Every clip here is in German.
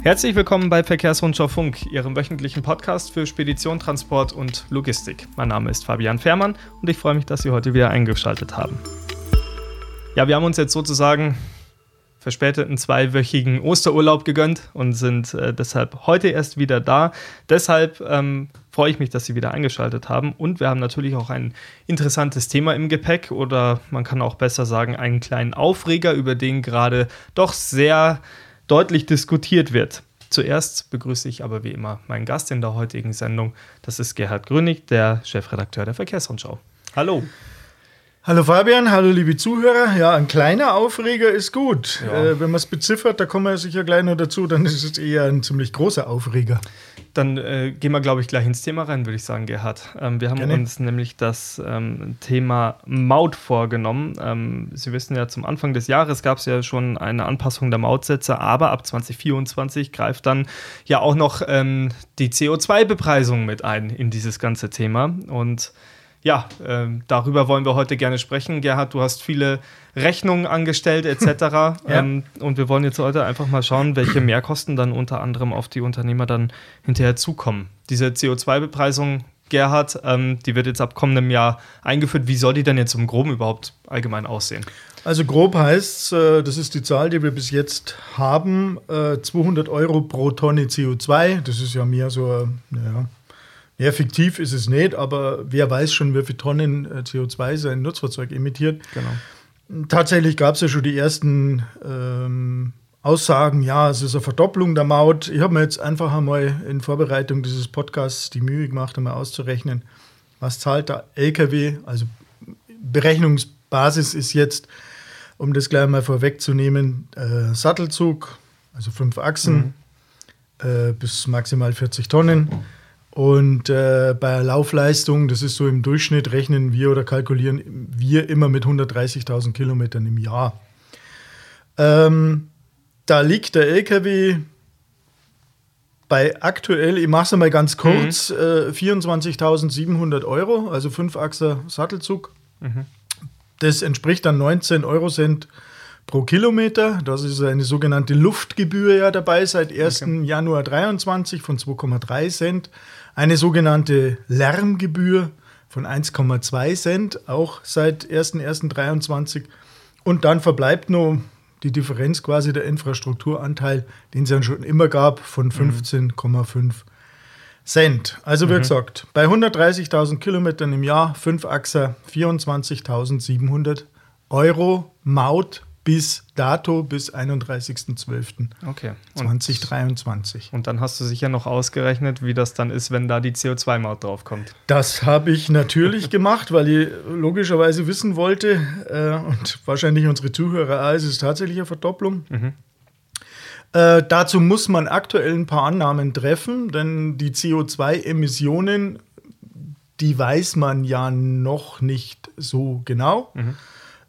Herzlich willkommen bei Verkehrsrundschau Funk, Ihrem wöchentlichen Podcast für Spedition, Transport und Logistik. Mein Name ist Fabian Fährmann und ich freue mich, dass Sie heute wieder eingeschaltet haben. Ja, wir haben uns jetzt sozusagen verspäteten zweiwöchigen Osterurlaub gegönnt und sind äh, deshalb heute erst wieder da. Deshalb ähm, freue ich mich, dass Sie wieder eingeschaltet haben. Und wir haben natürlich auch ein interessantes Thema im Gepäck oder man kann auch besser sagen, einen kleinen Aufreger, über den gerade doch sehr deutlich diskutiert wird. Zuerst begrüße ich aber wie immer meinen Gast in der heutigen Sendung. Das ist Gerhard Grönig, der Chefredakteur der Verkehrsrundschau. Hallo. Hallo Fabian, hallo liebe Zuhörer. Ja, ein kleiner Aufreger ist gut. Ja. Äh, wenn man es beziffert, da kommen wir sicher gleich noch dazu, dann ist es eher ein ziemlich großer Aufreger. Dann äh, gehen wir, glaube ich, gleich ins Thema rein, würde ich sagen, Gerhard. Ähm, wir haben Gerne. uns nämlich das ähm, Thema Maut vorgenommen. Ähm, Sie wissen ja, zum Anfang des Jahres gab es ja schon eine Anpassung der Mautsätze, aber ab 2024 greift dann ja auch noch ähm, die CO2-Bepreisung mit ein in dieses ganze Thema. Und ja, äh, darüber wollen wir heute gerne sprechen. Gerhard, du hast viele Rechnungen angestellt etc. ja. ähm, und wir wollen jetzt heute einfach mal schauen, welche Mehrkosten dann unter anderem auf die Unternehmer dann hinterher zukommen. Diese CO2-Bepreisung, Gerhard, ähm, die wird jetzt ab kommendem Jahr eingeführt. Wie soll die denn jetzt im Groben überhaupt allgemein aussehen? Also grob heißt, äh, das ist die Zahl, die wir bis jetzt haben, äh, 200 Euro pro Tonne CO2. Das ist ja mehr so, äh, naja, ja, fiktiv ist es nicht, aber wer weiß schon, wie viele Tonnen äh, CO2 sein Nutzfahrzeug emittiert. Genau. Tatsächlich gab es ja schon die ersten ähm, Aussagen, ja, es ist eine Verdopplung der Maut. Ich habe mir jetzt einfach einmal in Vorbereitung dieses Podcasts die Mühe gemacht, einmal auszurechnen, was zahlt der LKW. Also Berechnungsbasis ist jetzt, um das gleich mal vorwegzunehmen, äh, Sattelzug, also fünf Achsen mhm. äh, bis maximal 40 Tonnen. Und äh, bei Laufleistung, das ist so im Durchschnitt, rechnen wir oder kalkulieren wir immer mit 130.000 Kilometern im Jahr. Ähm, da liegt der LKW bei aktuell, ich mache es mal ganz kurz, mhm. äh, 24.700 Euro, also 5-Achser Sattelzug. Mhm. Das entspricht dann 19 Euro Cent pro Kilometer. Das ist eine sogenannte Luftgebühr ja dabei seit 1. Okay. Januar 23 von 2,3 Cent. Eine sogenannte Lärmgebühr von 1,2 Cent, auch seit 1.1.23. Und dann verbleibt nur die Differenz quasi der Infrastrukturanteil, den es ja schon immer gab, von 15,5 mhm. Cent. Also wie mhm. gesagt, bei 130.000 Kilometern im Jahr, 5 Achser, 24.700 Euro Maut bis dato, bis 31.12.2023. Okay. Und, und dann hast du sicher noch ausgerechnet, wie das dann ist, wenn da die CO2-Maut draufkommt. Das habe ich natürlich gemacht, weil ich logischerweise wissen wollte, äh, und wahrscheinlich unsere Zuhörer, es ist tatsächlich eine Verdopplung. Mhm. Äh, dazu muss man aktuell ein paar Annahmen treffen, denn die CO2-Emissionen, die weiß man ja noch nicht so genau. Mhm.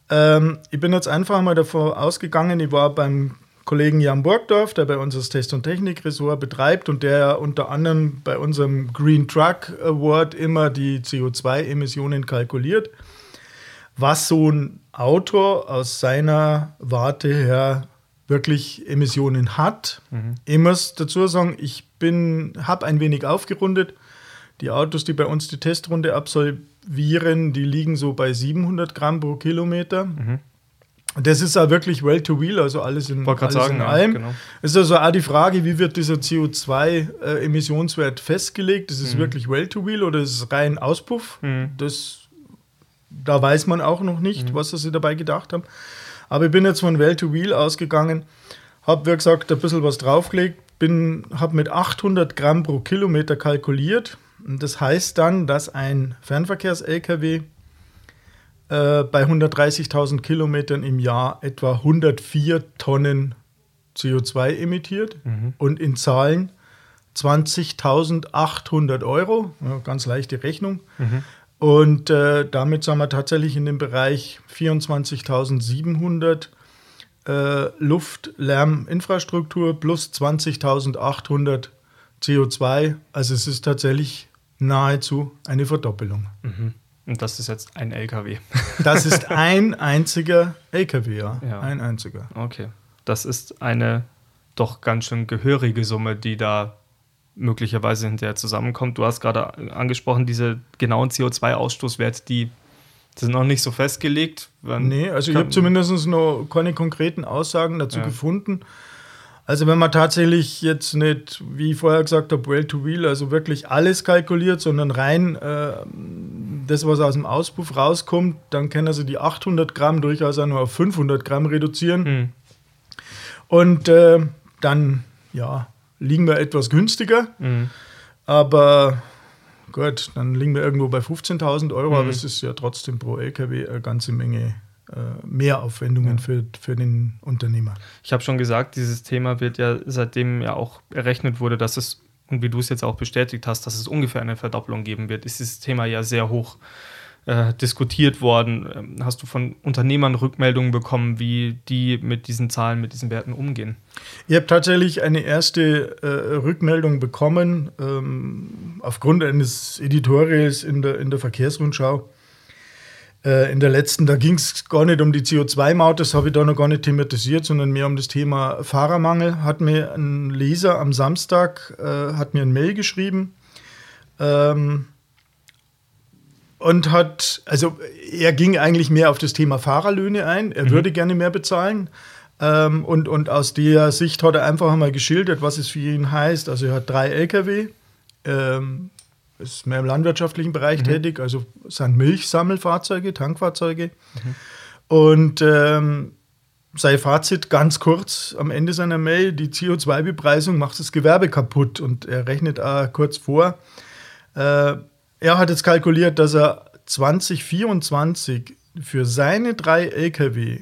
Ähm, ich bin jetzt einfach mal davon ausgegangen, ich war beim Kollegen Jan Burgdorf, der bei uns das Test- und Technik-Ressort betreibt und der unter anderem bei unserem Green Truck Award immer die CO2-Emissionen kalkuliert, was so ein Auto aus seiner Warte her wirklich Emissionen hat. Mhm. Ich muss dazu sagen, ich habe ein wenig aufgerundet. Die Autos, die bei uns die Testrunde absolvieren, Viren, die liegen so bei 700 Gramm pro Kilometer. Mhm. Das ist ja wirklich Well-to-Wheel, also alles in, alles sagen, in allem. Ja, genau. Es ist also auch die Frage, wie wird dieser CO2-Emissionswert äh, festgelegt? Ist es mhm. wirklich Well-to-Wheel oder ist es rein Auspuff? Mhm. Das, da weiß man auch noch nicht, mhm. was sie dabei gedacht haben. Aber ich bin jetzt von Well-to-Wheel ausgegangen, habe, wie gesagt, ein bisschen was draufgelegt, habe mit 800 Gramm pro Kilometer kalkuliert das heißt dann, dass ein Fernverkehrs-LKW äh, bei 130.000 Kilometern im Jahr etwa 104 Tonnen CO2 emittiert mhm. und in Zahlen 20.800 Euro, ja, ganz leichte Rechnung. Mhm. Und äh, damit sind wir tatsächlich in dem Bereich 24.700 äh, Luftlärminfrastruktur plus 20.800 CO2. Also es ist tatsächlich nahezu eine Verdoppelung. Mhm. Und das ist jetzt ein LKW. das ist ein einziger LKW, ja. ja. Ein einziger. Okay. Das ist eine doch ganz schön gehörige Summe, die da möglicherweise hinterher zusammenkommt. Du hast gerade angesprochen, diese genauen CO2-Ausstoßwerte, die sind noch nicht so festgelegt. nee, also ich habe zumindest noch keine konkreten Aussagen dazu ja. gefunden. Also wenn man tatsächlich jetzt nicht, wie ich vorher gesagt habe, Well-to-Wheel, also wirklich alles kalkuliert, sondern rein äh, das, was aus dem Auspuff rauskommt, dann können sie die 800 Gramm durchaus auch nur auf 500 Gramm reduzieren. Mhm. Und äh, dann, ja, liegen wir etwas günstiger. Mhm. Aber gut, dann liegen wir irgendwo bei 15.000 Euro, mhm. aber es ist ja trotzdem pro LKW eine ganze Menge Mehraufwendungen ja. für, für den Unternehmer. Ich habe schon gesagt, dieses Thema wird ja seitdem ja auch errechnet wurde, dass es, und wie du es jetzt auch bestätigt hast, dass es ungefähr eine Verdopplung geben wird, ist dieses Thema ja sehr hoch äh, diskutiert worden. Ähm, hast du von Unternehmern Rückmeldungen bekommen, wie die mit diesen Zahlen, mit diesen Werten umgehen? Ich habe tatsächlich eine erste äh, Rückmeldung bekommen ähm, aufgrund eines Editorials in der, in der Verkehrsrundschau. Äh, in der letzten, da ging es gar nicht um die CO2-Maut, das habe ich da noch gar nicht thematisiert, sondern mehr um das Thema Fahrermangel. Hat mir ein Leser am Samstag, äh, hat mir ein Mail geschrieben, ähm, und hat, also er ging eigentlich mehr auf das Thema Fahrerlöhne ein. Er mhm. würde gerne mehr bezahlen. Ähm, und, und aus der Sicht hat er einfach mal geschildert, was es für ihn heißt. Also er hat drei Lkw, ähm, ist mehr im landwirtschaftlichen Bereich mhm. tätig, also sind Milchsammelfahrzeuge, Tankfahrzeuge. Mhm. Und ähm, sein Fazit ganz kurz am Ende seiner Mail, die CO2-Bepreisung macht das Gewerbe kaputt. Und er rechnet auch kurz vor, äh, er hat jetzt kalkuliert, dass er 2024 für seine drei Lkw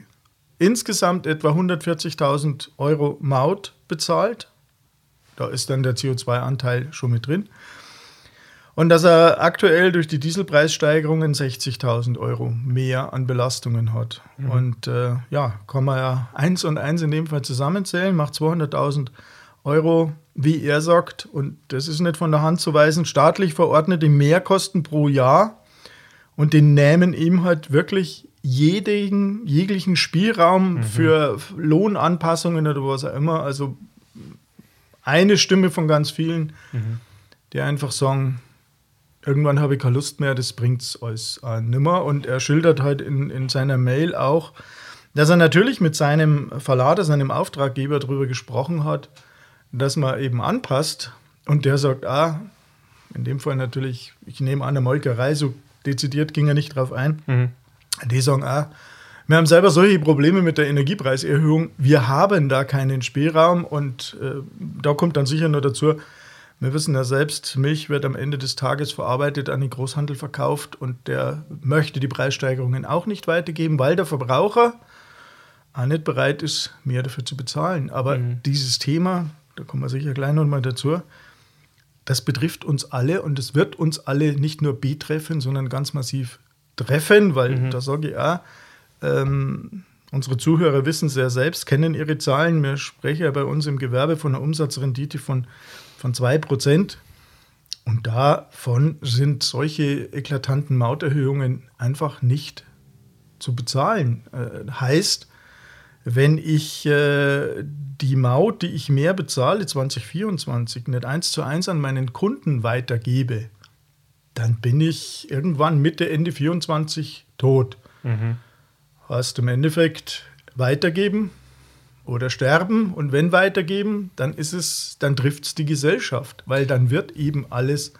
insgesamt etwa 140.000 Euro Maut bezahlt. Da ist dann der CO2-Anteil schon mit drin. Und dass er aktuell durch die Dieselpreissteigerungen 60.000 Euro mehr an Belastungen hat. Mhm. Und äh, ja, kann man ja eins und eins in dem Fall zusammenzählen, macht 200.000 Euro wie er sagt, und das ist nicht von der Hand zu weisen, staatlich verordnete Mehrkosten pro Jahr und den nehmen ihm halt wirklich jeden, jeglichen Spielraum mhm. für Lohnanpassungen oder was auch immer. Also eine Stimme von ganz vielen, mhm. die einfach sagen, irgendwann habe ich keine Lust mehr, das bringt es alles äh, nimmer. Und er schildert halt in, in seiner Mail auch, dass er natürlich mit seinem Verlader, seinem Auftraggeber darüber gesprochen hat, dass man eben anpasst und der sagt, ah, in dem Fall natürlich, ich nehme an, eine Molkerei, so dezidiert ging er nicht drauf ein. Mhm. Die sagen, ah, wir haben selber solche Probleme mit der Energiepreiserhöhung, wir haben da keinen Spielraum und äh, da kommt dann sicher nur dazu, wir wissen ja selbst, Milch wird am Ende des Tages verarbeitet, an den Großhandel verkauft und der möchte die Preissteigerungen auch nicht weitergeben, weil der Verbraucher auch nicht bereit ist, mehr dafür zu bezahlen. Aber mhm. dieses Thema, da kommen wir sicher gleich noch mal dazu, das betrifft uns alle und es wird uns alle nicht nur betreffen, sondern ganz massiv treffen, weil mhm. da sage ich auch, ähm, unsere Zuhörer wissen es ja selbst, kennen ihre Zahlen. Wir sprechen ja bei uns im Gewerbe von einer Umsatzrendite von, von 2%. Und davon sind solche eklatanten Mauterhöhungen einfach nicht zu bezahlen. Äh, heißt, wenn ich äh, die Maut, die ich mehr bezahle 2024, nicht eins zu eins an meinen Kunden weitergebe, dann bin ich irgendwann Mitte, Ende 24 tot. Mhm. Hast im Endeffekt weitergeben oder sterben und wenn weitergeben, dann ist es, dann trifft es die Gesellschaft, weil dann wird eben alles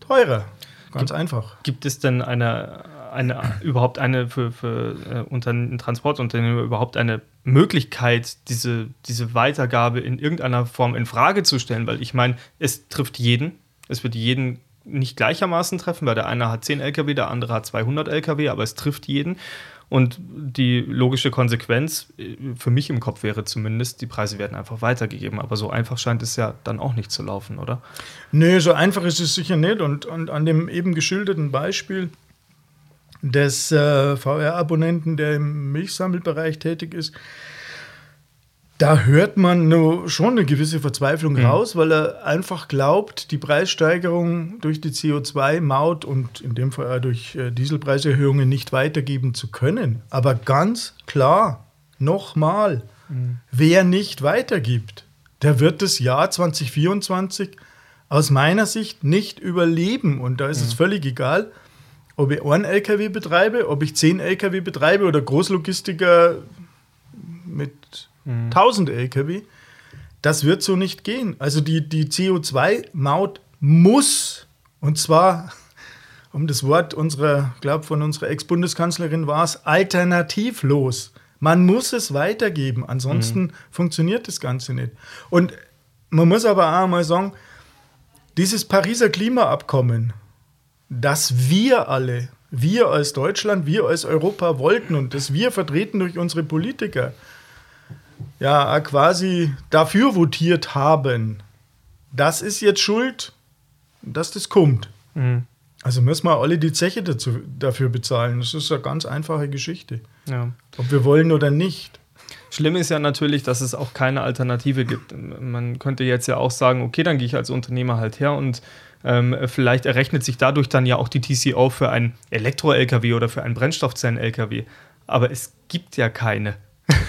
teurer. Ganz gibt, einfach. Gibt es denn eine eine, überhaupt eine für, für äh, Unternehmen, Transportunternehmen überhaupt eine Möglichkeit, diese, diese Weitergabe in irgendeiner Form in Frage zu stellen? Weil ich meine, es trifft jeden. Es wird jeden nicht gleichermaßen treffen, weil der eine hat 10 LKW, der andere hat 200 LKW, aber es trifft jeden. Und die logische Konsequenz äh, für mich im Kopf wäre zumindest, die Preise werden einfach weitergegeben. Aber so einfach scheint es ja dann auch nicht zu laufen, oder? Nö, so einfach ist es sicher nicht. Und, und an dem eben geschilderten Beispiel des äh, VR-Abonnenten, der im Milchsammelbereich tätig ist, da hört man nur schon eine gewisse Verzweiflung mhm. raus, weil er einfach glaubt, die Preissteigerung durch die CO2-Maut und in dem Fall auch durch äh, Dieselpreiserhöhungen nicht weitergeben zu können. Aber ganz klar, nochmal, Mhm. Wer nicht weitergibt, der wird das Jahr 2024 aus meiner Sicht nicht überleben. Und da ist mhm. es völlig egal, ob ich einen LKW betreibe, ob ich zehn LKW betreibe oder Großlogistiker mhm. 1000 LKW. Das wird so nicht gehen. Also die, die CO2-Maut muss, und zwar, um das Wort unserer, glaube von unserer Ex-Bundeskanzlerin war es, alternativlos. Man muss es weitergeben, ansonsten mhm. funktioniert das Ganze nicht. Und man muss aber auch mal sagen, dieses Pariser Klimaabkommen, das wir alle, wir als Deutschland, wir als Europa wollten und das wir vertreten durch unsere Politiker, ja quasi dafür votiert haben, das ist jetzt schuld, dass das kommt. Mhm. Also müssen wir alle die Zeche dazu, dafür bezahlen. Das ist eine ganz einfache Geschichte. Ja. Ob wir wollen oder nicht. Schlimm ist ja natürlich, dass es auch keine Alternative gibt. Man könnte jetzt ja auch sagen, okay, dann gehe ich als Unternehmer halt her und ähm, vielleicht errechnet sich dadurch dann ja auch die TCO für ein Elektro-LKW oder für einen Brennstoffzellen-LKW. Aber es gibt ja keine.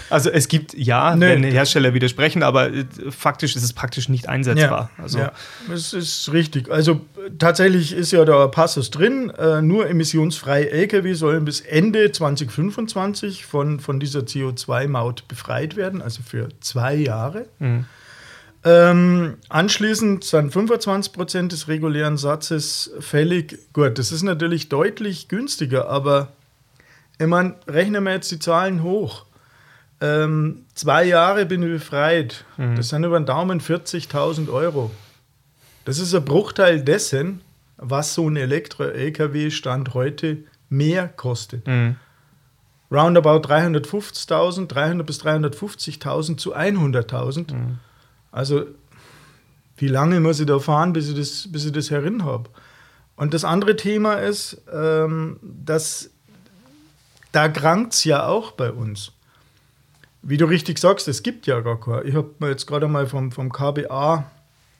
Also es gibt ja, nee. wenn Hersteller widersprechen, aber äh, faktisch ist es praktisch nicht einsetzbar. Ja, also ja, das ist richtig. Also tatsächlich ist ja der Passus drin, äh, nur emissionsfreie Lkw sollen bis Ende 2025 von, von dieser CO2-Maut befreit werden, also für zwei Jahre. Mhm. Ähm, anschließend sind 25 Prozent des regulären Satzes fällig. Gut, das ist natürlich deutlich günstiger, aber ich meine, rechnen wir jetzt die Zahlen hoch. Ähm, zwei Jahre bin ich befreit. Mhm. Das sind über den Daumen 40.000 Euro. Das ist ein Bruchteil dessen, was so ein Elektro-LKW-Stand heute mehr kostet. Mhm. Roundabout 350.000, 300 bis 350.000 zu 100.000. Mhm. Also, wie lange muss ich da fahren, bis ich das, bis ich das herin habe? Und das andere Thema ist, ähm, dass da krankt es ja auch bei uns wie du richtig sagst, es gibt ja gar keine. Ich habe mir jetzt gerade mal vom, vom KBA,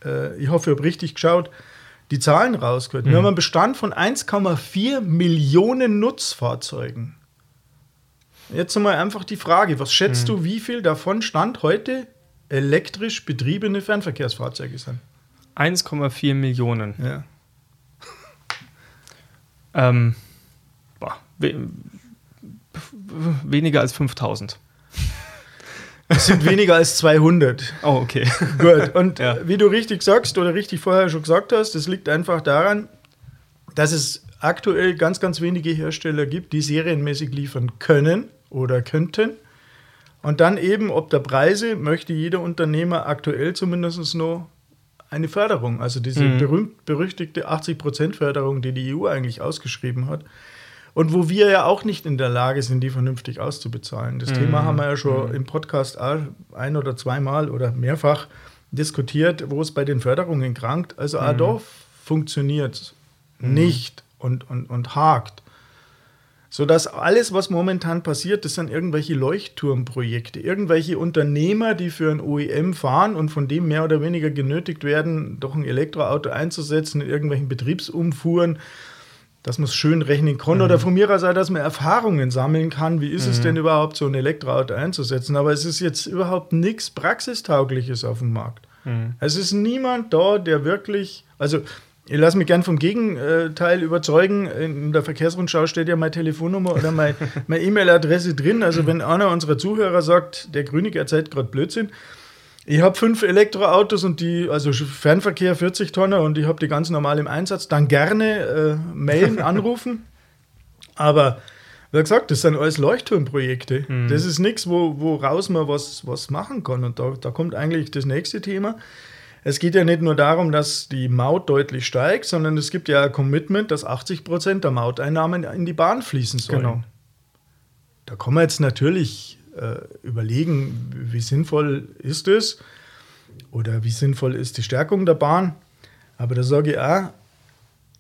äh, ich hoffe, ich habe richtig geschaut, die Zahlen rausgehört. Mhm. Wir haben einen Bestand von 1,4 Millionen Nutzfahrzeugen. Jetzt mal einfach die Frage, was schätzt mhm. du, wie viel davon Stand heute elektrisch betriebene Fernverkehrsfahrzeuge sind? 1,4 Millionen. Ja. ähm, boah, we weniger als 5000. Es sind weniger als 200. Oh, okay. Gut. Und ja. wie du richtig sagst oder richtig vorher schon gesagt hast, das liegt einfach daran, dass es aktuell ganz, ganz wenige Hersteller gibt, die serienmäßig liefern können oder könnten. Und dann eben, ob der Preise, möchte jeder Unternehmer aktuell zumindest noch eine Förderung, also diese mhm. berühmt-berüchtigte 80%-Förderung, die die EU eigentlich ausgeschrieben hat. Und wo wir ja auch nicht in der Lage sind, die vernünftig auszubezahlen. Das mhm. Thema haben wir ja schon mhm. im Podcast ein oder zweimal oder mehrfach diskutiert, wo es bei den Förderungen krankt. Also mhm. auch funktioniert mhm. nicht und, und, und hakt. Sodass alles, was momentan passiert, das sind irgendwelche Leuchtturmprojekte, irgendwelche Unternehmer, die für ein OEM fahren und von dem mehr oder weniger genötigt werden, doch ein Elektroauto einzusetzen in irgendwelchen Betriebsumfuhren dass man es schön rechnen kann. Mhm. Oder von mir aus auch, dass man Erfahrungen sammeln kann. Wie ist mhm. es denn überhaupt, so ein Elektroauto einzusetzen? Aber es ist jetzt überhaupt nichts Praxistaugliches auf dem Markt. Mhm. Es ist niemand da, der wirklich, also ich lasse mich gern vom Gegenteil überzeugen. In der Verkehrsrundschau steht ja meine Telefonnummer oder meine E-Mail-Adresse drin. Also wenn einer unserer Zuhörer sagt, der Grünig erzählt gerade Blödsinn, ich habe fünf Elektroautos und die, also Fernverkehr 40 Tonner und ich habe die ganz normal im Einsatz. Dann gerne äh, mailen, anrufen. Aber wie gesagt, das sind alles Leuchtturmprojekte. Mhm. Das ist nichts, wo, woraus man was, was machen kann. Und da, da kommt eigentlich das nächste Thema. Es geht ja nicht nur darum, dass die Maut deutlich steigt, sondern es gibt ja ein Commitment, dass 80 Prozent der Mauteinnahmen in die Bahn fließen sollen. Genau. Da kommen wir jetzt natürlich überlegen, wie sinnvoll ist es oder wie sinnvoll ist die Stärkung der Bahn. Aber da sage ich auch,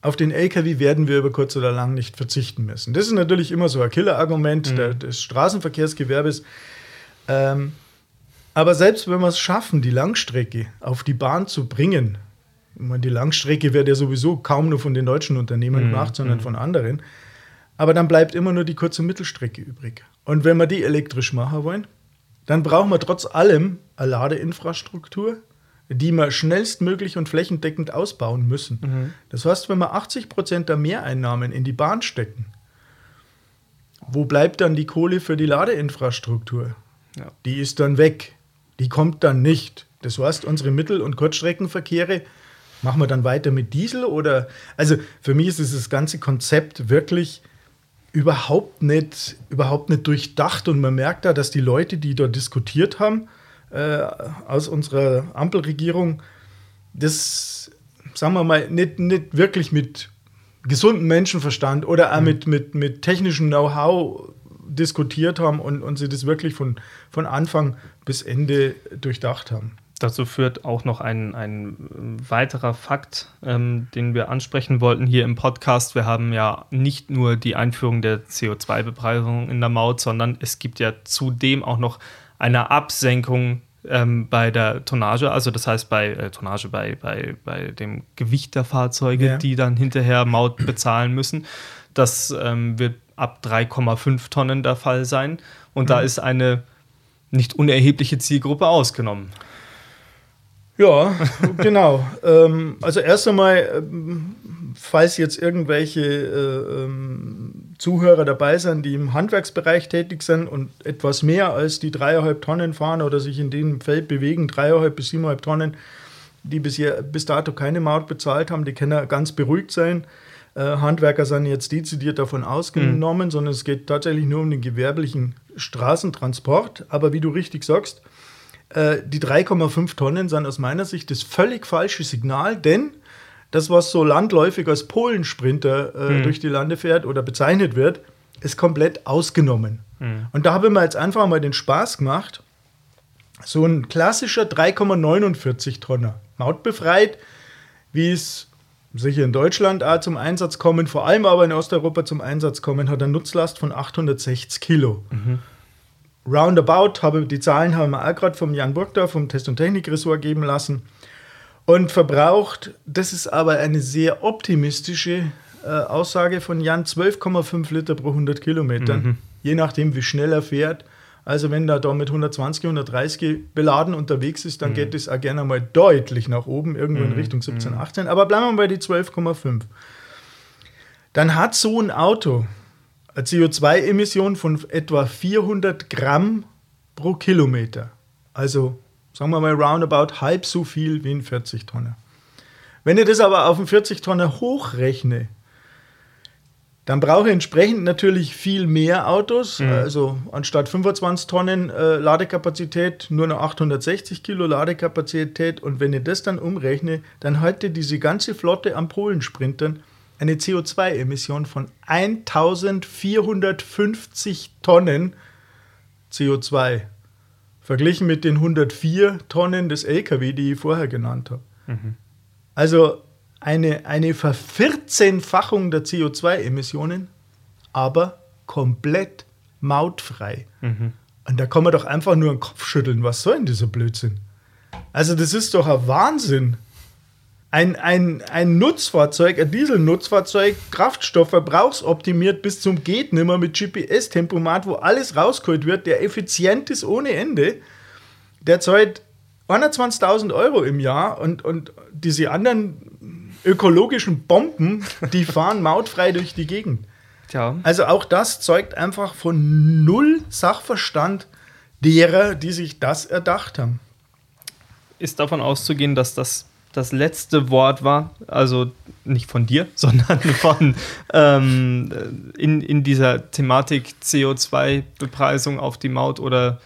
auf den LKW werden wir über kurz oder lang nicht verzichten müssen. Das ist natürlich immer so ein Killerargument mhm. des Straßenverkehrsgewerbes. Ähm, aber selbst wenn wir es schaffen, die Langstrecke auf die Bahn zu bringen, meine, die Langstrecke wird ja sowieso kaum nur von den deutschen Unternehmen mhm. gemacht, sondern mhm. von anderen, aber dann bleibt immer nur die kurze Mittelstrecke übrig. Und wenn wir die elektrisch machen wollen, dann brauchen wir trotz allem eine Ladeinfrastruktur, die wir schnellstmöglich und flächendeckend ausbauen müssen. Mhm. Das heißt, wenn wir 80 Prozent der Mehreinnahmen in die Bahn stecken, wo bleibt dann die Kohle für die Ladeinfrastruktur? Ja. Die ist dann weg. Die kommt dann nicht. Das heißt, unsere Mittel- und Kurzstreckenverkehre machen wir dann weiter mit Diesel oder also für mich ist dieses ganze Konzept wirklich überhaupt nicht, überhaupt nicht durchdacht und man merkt da, dass die Leute, die dort diskutiert haben, äh, aus unserer Ampelregierung, das, sagen wir mal, nicht, nicht wirklich mit gesundem Menschenverstand oder auch mhm. mit, mit, mit technischem Know-how diskutiert haben und, und sie das wirklich von, von Anfang bis Ende durchdacht haben. Dazu führt auch noch ein, ein weiterer Fakt, ähm, den wir ansprechen wollten hier im Podcast. Wir haben ja nicht nur die Einführung der CO2-Bepreisung in der Maut, sondern es gibt ja zudem auch noch eine Absenkung ähm, bei der Tonnage, also das heißt bei äh, Tonnage bei, bei, bei dem Gewicht der Fahrzeuge, ja. die dann hinterher Maut bezahlen müssen. Das ähm, wird ab 3,5 Tonnen der Fall sein. Und mhm. da ist eine nicht unerhebliche Zielgruppe ausgenommen. Ja, genau. ähm, also erst einmal, ähm, falls jetzt irgendwelche äh, ähm, Zuhörer dabei sind, die im Handwerksbereich tätig sind und etwas mehr als die dreieinhalb Tonnen fahren oder sich in dem Feld bewegen, dreieinhalb bis siebeneinhalb Tonnen, die bis, hier, bis dato keine Maut bezahlt haben, die können ganz beruhigt sein. Äh, Handwerker sind jetzt dezidiert davon ausgenommen, mhm. sondern es geht tatsächlich nur um den gewerblichen Straßentransport. Aber wie du richtig sagst, äh, die 3,5 Tonnen sind aus meiner Sicht das völlig falsche Signal, denn das, was so landläufig als Polensprinter äh, mhm. durch die Lande fährt oder bezeichnet wird, ist komplett ausgenommen. Mhm. Und da habe ich mir jetzt einfach mal den Spaß gemacht, so ein klassischer 3,49 Tonner, mautbefreit, wie es sicher in Deutschland auch zum Einsatz kommen, vor allem aber in Osteuropa zum Einsatz kommen, hat eine Nutzlast von 860 Kilo. Mhm roundabout, habe, die Zahlen haben wir auch gerade vom Jan Burgdorf vom Test- und Technikressort geben lassen. Und verbraucht, das ist aber eine sehr optimistische äh, Aussage von Jan, 12,5 Liter pro 100 Kilometern, mhm. je nachdem, wie schnell er fährt. Also wenn er da mit 120, 130 beladen unterwegs ist, dann mhm. geht es auch gerne mal deutlich nach oben, irgendwo mhm. in Richtung 17, 18. Mhm. Aber bleiben wir bei die 12,5. Dann hat so ein Auto eine CO2-Emission von etwa 400 Gramm pro Kilometer. Also sagen wir mal roundabout halb so viel wie ein 40 Tonner. Wenn ich das aber auf einen 40 Tonner hochrechne, dann brauche ich entsprechend natürlich viel mehr Autos. Mhm. Also anstatt 25 Tonnen äh, Ladekapazität nur noch 860 Kilo Ladekapazität. Und wenn ich das dann umrechne, dann halte diese ganze Flotte an Polensprintern eine CO2-Emission von 1450 Tonnen CO2. Verglichen mit den 104 Tonnen des Lkw, die ich vorher genannt habe. Mhm. Also eine, eine Vervierzehnfachung der CO2-Emissionen, aber komplett mautfrei. Mhm. Und da kann man doch einfach nur den Kopf schütteln. Was soll denn dieser Blödsinn? Also, das ist doch ein Wahnsinn ein, ein, ein Nutzfahrzeug, ein Dieselnutzfahrzeug, Kraftstoffverbrauchsoptimiert bis zum geht nimmer mit GPS-Tempomat, wo alles rausgeholt wird, der effizient ist ohne Ende, der zahlt 21.000 Euro im Jahr und, und diese anderen ökologischen Bomben, die fahren mautfrei durch die Gegend. Tja. Also auch das zeugt einfach von null Sachverstand derer, die sich das erdacht haben. Ist davon auszugehen, dass das das letzte Wort war, also nicht von dir, sondern von ähm, in, in dieser Thematik CO2-Bepreisung auf die Maut oder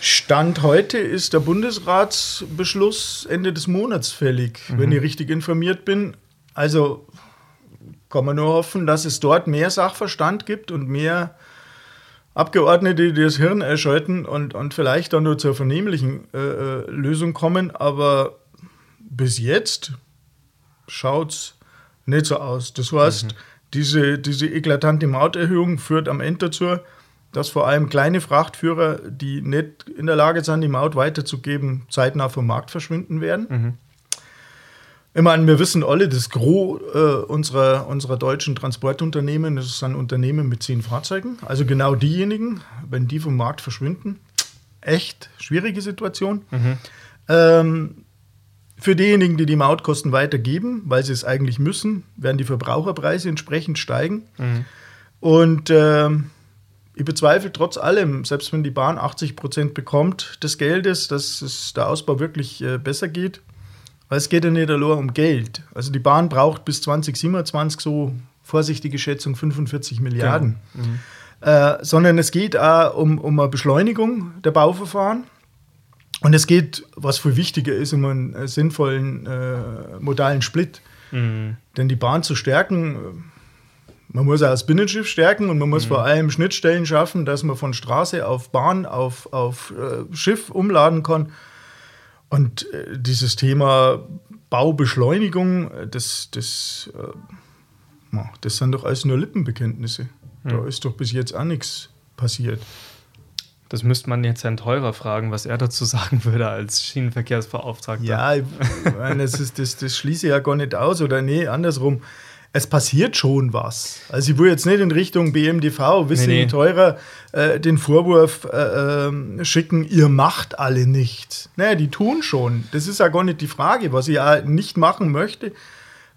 Stand heute ist der Bundesratsbeschluss Ende des Monats fällig, mhm. wenn ich richtig informiert bin. Also kann man nur hoffen, dass es dort mehr Sachverstand gibt und mehr Abgeordnete, die das Hirn erschalten und, und vielleicht dann nur zur vernehmlichen äh, äh Lösung kommen. Aber bis jetzt schaut es nicht so aus. Das heißt, mhm. diese, diese eklatante Mauterhöhung führt am Ende dazu, dass vor allem kleine Frachtführer, die nicht in der Lage sind, die Maut weiterzugeben, zeitnah vom Markt verschwinden werden. Mhm. Ich meine, wir wissen alle, das Gros äh, unserer, unserer deutschen Transportunternehmen, das sind Unternehmen mit zehn Fahrzeugen. Also genau diejenigen, wenn die vom Markt verschwinden, echt schwierige Situation. Mhm. Ähm, für diejenigen, die die Mautkosten weitergeben, weil sie es eigentlich müssen, werden die Verbraucherpreise entsprechend steigen. Mhm. Und äh, ich bezweifle trotz allem, selbst wenn die Bahn 80 Prozent bekommt des Geldes, dass es der Ausbau wirklich äh, besser geht. Weil es geht ja nicht nur um Geld. Also die Bahn braucht bis 2027 so vorsichtige Schätzung 45 Milliarden. Genau. Mhm. Äh, sondern es geht auch um, um eine Beschleunigung der Bauverfahren. Und es geht, was viel wichtiger ist, um einen äh, sinnvollen äh, modalen Split. Mhm. Denn die Bahn zu stärken, man muss auch das Binnenschiff stärken und man muss mhm. vor allem Schnittstellen schaffen, dass man von Straße auf Bahn, auf, auf äh, Schiff umladen kann. Und äh, dieses Thema Baubeschleunigung, das, das, äh, das sind doch alles nur Lippenbekenntnisse. Mhm. Da ist doch bis jetzt auch nichts passiert. Das müsste man jetzt Herrn Teurer fragen, was er dazu sagen würde als Schienenverkehrsbeauftragter. Ja, ich meine, das, ist, das, das schließe ich ja gar nicht aus. Oder nee, andersrum. Es passiert schon was. Also ich will jetzt nicht in Richtung BMDV, wissen nee, nee. teurer, äh, den Vorwurf äh, äh, schicken, ihr macht alle nichts. Naja, die tun schon. Das ist ja gar nicht die Frage, was ich ja nicht machen möchte.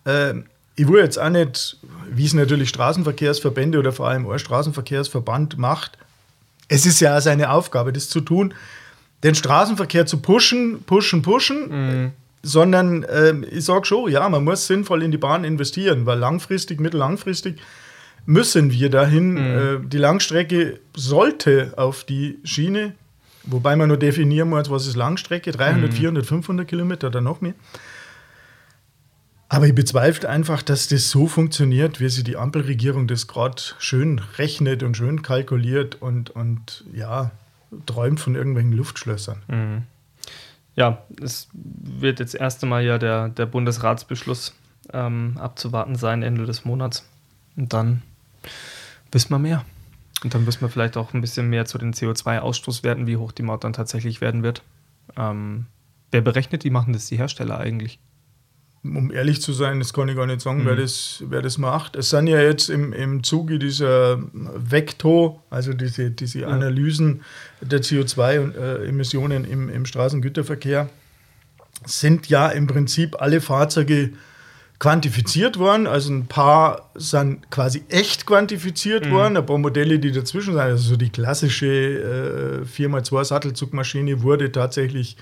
Äh, ich will jetzt auch nicht, wie es natürlich Straßenverkehrsverbände oder vor allem auch Straßenverkehrsverband macht, es ist ja seine Aufgabe, das zu tun, den Straßenverkehr zu pushen, pushen, pushen, mhm. sondern äh, ich sage schon, ja, man muss sinnvoll in die Bahn investieren, weil langfristig, mittellangfristig müssen wir dahin. Mhm. Äh, die Langstrecke sollte auf die Schiene, wobei man nur definieren muss, was ist Langstrecke, 300, mhm. 400, 500 Kilometer oder noch mehr. Aber ich bezweifle einfach, dass das so funktioniert, wie sie die Ampelregierung das gerade schön rechnet und schön kalkuliert und, und ja, träumt von irgendwelchen Luftschlössern. Mhm. Ja, es wird jetzt erst einmal ja der, der Bundesratsbeschluss ähm, abzuwarten sein, Ende des Monats. Und dann wissen wir mehr. Und dann wissen wir vielleicht auch ein bisschen mehr zu den CO2-Ausstoßwerten, wie hoch die Maut dann tatsächlich werden wird. Ähm, wer berechnet die? Machen das die Hersteller eigentlich? Um ehrlich zu sein, das kann ich gar nicht sagen, mhm. wer, das, wer das macht. Es sind ja jetzt im, im Zuge dieser Vecto, also diese, diese ja. Analysen der CO2-Emissionen äh, im, im Straßengüterverkehr, sind ja im Prinzip alle Fahrzeuge quantifiziert worden. Also ein paar sind quasi echt quantifiziert mhm. worden, ein paar Modelle, die dazwischen sind. Also so die klassische äh, 4x2 Sattelzugmaschine wurde tatsächlich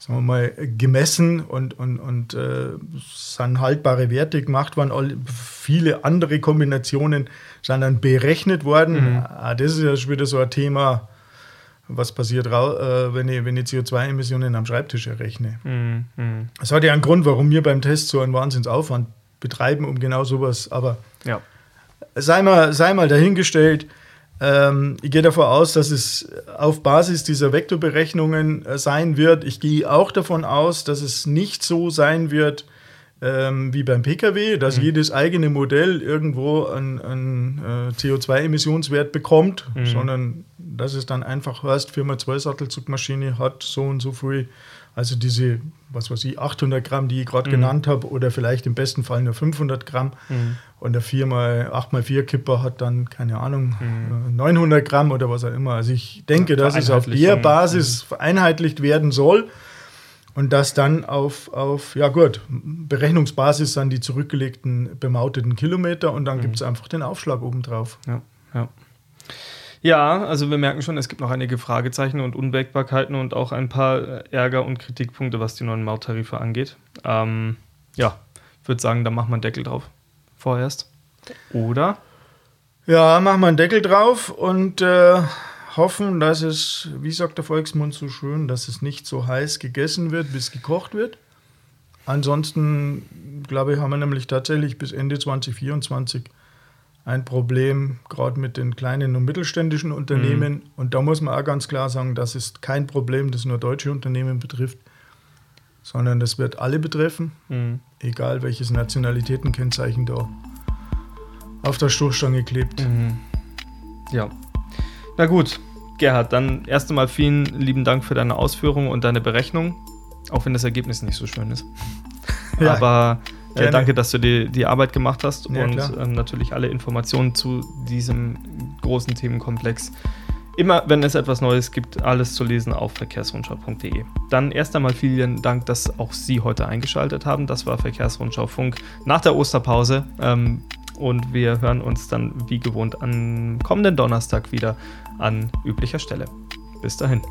sagen wir mal, gemessen und, und, und äh, sind haltbare Werte gemacht worden. All, viele andere Kombinationen sind dann berechnet worden. Mhm. Ah, das ist ja schon wieder so ein Thema, was passiert, äh, wenn, ich, wenn ich CO2-Emissionen am Schreibtisch errechne. Mhm. mhm. Das hat ja einen Grund, warum wir beim Test so einen Wahnsinnsaufwand betreiben, um genau sowas. Aber ja. sei, mal, sei mal dahingestellt, ähm, ich gehe davon aus, dass es auf Basis dieser Vektorberechnungen äh, sein wird. Ich gehe auch davon aus, dass es nicht so sein wird ähm, wie beim Pkw, dass mhm. jedes eigene Modell irgendwo einen, einen äh, CO2-Emissionswert bekommt, mhm. sondern dass es dann einfach heißt, Firma 2 Sattelzugmaschine hat so und so viel also diese, was weiß ich, 800 Gramm, die ich gerade mhm. genannt habe, oder vielleicht im besten Fall nur 500 Gramm. Mhm. Und der 4x, 8x4 Kipper hat dann, keine Ahnung, mhm. 900 Gramm oder was auch immer. Also ich denke, dass es auf der Basis vereinheitlicht werden soll. Und dass dann auf, auf, ja gut, Berechnungsbasis dann die zurückgelegten bemauteten Kilometer und dann mhm. gibt es einfach den Aufschlag obendrauf. Ja, ja. Ja, also wir merken schon, es gibt noch einige Fragezeichen und Unwägbarkeiten und auch ein paar Ärger und Kritikpunkte, was die neuen Mauttarife angeht. Ähm, ja, ich würde sagen, da machen wir einen Deckel drauf. Vorerst. Oder? Ja, machen wir einen Deckel drauf und äh, hoffen, dass es, wie sagt der Volksmund so schön, dass es nicht so heiß gegessen wird, bis gekocht wird. Ansonsten, glaube ich, haben wir nämlich tatsächlich bis Ende 2024 ein Problem, gerade mit den kleinen und mittelständischen Unternehmen. Mhm. Und da muss man auch ganz klar sagen, das ist kein Problem, das nur deutsche Unternehmen betrifft, sondern das wird alle betreffen, mhm. egal welches Nationalitätenkennzeichen da auf der Stoßstange klebt. Mhm. Ja. Na gut, Gerhard, dann erst einmal vielen lieben Dank für deine Ausführungen und deine Berechnung, auch wenn das Ergebnis nicht so schön ist. Ja. Aber äh, danke, dass du dir die Arbeit gemacht hast ja, und ähm, natürlich alle Informationen zu diesem großen Themenkomplex Immer, wenn es etwas Neues gibt, alles zu lesen auf verkehrsrundschau.de. Dann erst einmal vielen Dank, dass auch Sie heute eingeschaltet haben. Das war Verkehrsrundschau Funk nach der Osterpause. Ähm, und wir hören uns dann wie gewohnt am kommenden Donnerstag wieder an üblicher Stelle. Bis dahin.